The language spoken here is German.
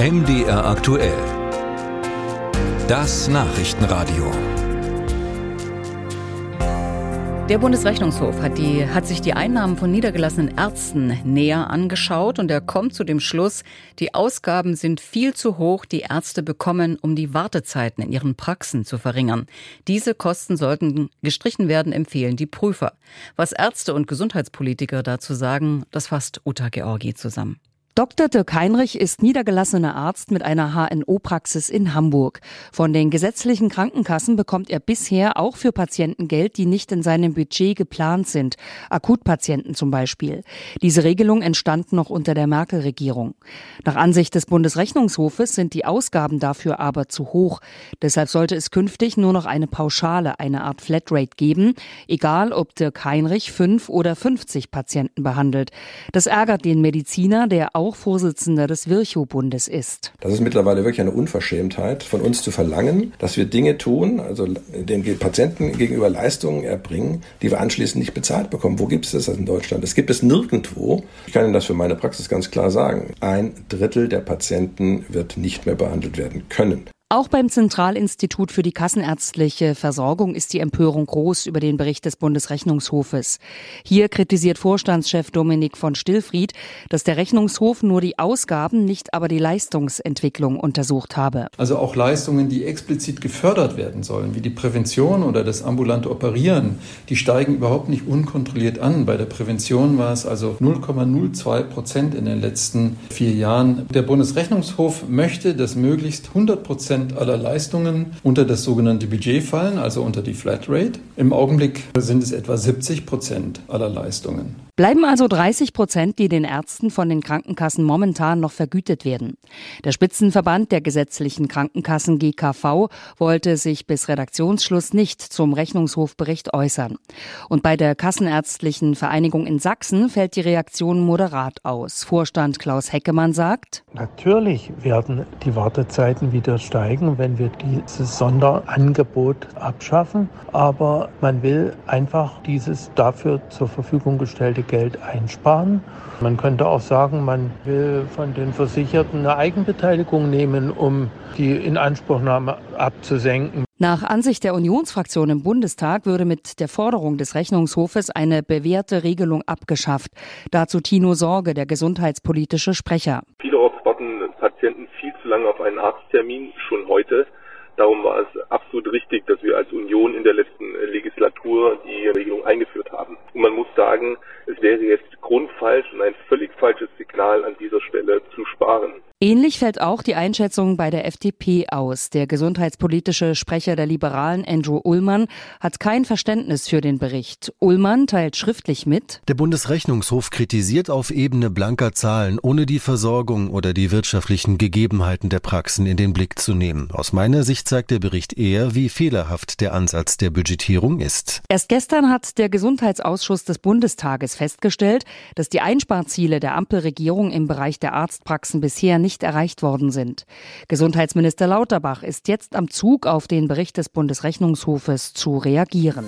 MDR aktuell. Das Nachrichtenradio. Der Bundesrechnungshof hat, die, hat, sich die Einnahmen von niedergelassenen Ärzten näher angeschaut und er kommt zu dem Schluss, die Ausgaben sind viel zu hoch, die Ärzte bekommen, um die Wartezeiten in ihren Praxen zu verringern. Diese Kosten sollten gestrichen werden, empfehlen die Prüfer. Was Ärzte und Gesundheitspolitiker dazu sagen, das fasst Uta Georgi zusammen. Dr. Dirk Heinrich ist niedergelassener Arzt mit einer HNO-Praxis in Hamburg. Von den gesetzlichen Krankenkassen bekommt er bisher auch für Patienten Geld, die nicht in seinem Budget geplant sind. Akutpatienten zum Beispiel. Diese Regelung entstand noch unter der Merkel-Regierung. Nach Ansicht des Bundesrechnungshofes sind die Ausgaben dafür aber zu hoch. Deshalb sollte es künftig nur noch eine Pauschale, eine Art Flatrate geben, egal ob Dirk Heinrich fünf oder 50 Patienten behandelt. Das ärgert den Mediziner, der auch auch Vorsitzender des Virchow-Bundes ist. Das ist mittlerweile wirklich eine Unverschämtheit von uns zu verlangen, dass wir Dinge tun, also den Patienten gegenüber Leistungen erbringen, die wir anschließend nicht bezahlt bekommen. Wo gibt es das in Deutschland? Das gibt es nirgendwo. Ich kann Ihnen das für meine Praxis ganz klar sagen. Ein Drittel der Patienten wird nicht mehr behandelt werden können. Auch beim Zentralinstitut für die kassenärztliche Versorgung ist die Empörung groß über den Bericht des Bundesrechnungshofes. Hier kritisiert Vorstandschef Dominik von Stillfried, dass der Rechnungshof nur die Ausgaben, nicht aber die Leistungsentwicklung untersucht habe. Also auch Leistungen, die explizit gefördert werden sollen, wie die Prävention oder das ambulante Operieren, die steigen überhaupt nicht unkontrolliert an. Bei der Prävention war es also 0,02 Prozent in den letzten vier Jahren. Der Bundesrechnungshof möchte, dass möglichst 100 Prozent Prozent aller Leistungen unter das sogenannte Budget fallen, also unter die Flatrate. Im Augenblick sind es etwa 70 Prozent aller Leistungen. Bleiben also 30 Prozent, die den Ärzten von den Krankenkassen momentan noch vergütet werden. Der Spitzenverband der gesetzlichen Krankenkassen GKV wollte sich bis Redaktionsschluss nicht zum Rechnungshofbericht äußern. Und bei der Kassenärztlichen Vereinigung in Sachsen fällt die Reaktion moderat aus. Vorstand Klaus Heckemann sagt, Natürlich werden die Wartezeiten wieder steigen, wenn wir dieses Sonderangebot abschaffen. Aber man will einfach dieses dafür zur Verfügung gestellte Geld einsparen. Man könnte auch sagen, man will von den Versicherten eine Eigenbeteiligung nehmen, um die Inanspruchnahme abzusenken. Nach Ansicht der Unionsfraktion im Bundestag würde mit der Forderung des Rechnungshofes eine bewährte Regelung abgeschafft. Dazu Tino Sorge, der gesundheitspolitische Sprecher. Vielerorts warten Patienten viel zu lange auf einen Arzttermin, schon heute. Darum war es absolut richtig, dass wir als Union in der letzten Legislatur die Regelung eingeführt haben. Und man muss sagen, es wäre jetzt grundfalsch und ein völlig falsches Signal an dieser Stelle zu sparen. Ähnlich fällt auch die Einschätzung bei der FDP aus. Der gesundheitspolitische Sprecher der Liberalen, Andrew Ullmann, hat kein Verständnis für den Bericht. Ullmann teilt schriftlich mit. Der Bundesrechnungshof kritisiert auf Ebene blanker Zahlen, ohne die Versorgung oder die wirtschaftlichen Gegebenheiten der Praxen in den Blick zu nehmen. Aus meiner Sicht zeigt der Bericht eher, wie fehlerhaft der Ansatz der Budgetierung ist. Erst gestern hat der Gesundheitsausschuss des Bundestages festgestellt, dass die Einsparziele der Ampelregierung im Bereich der Arztpraxen bisher nicht erreicht worden sind. Gesundheitsminister Lauterbach ist jetzt am Zug, auf den Bericht des Bundesrechnungshofes zu reagieren.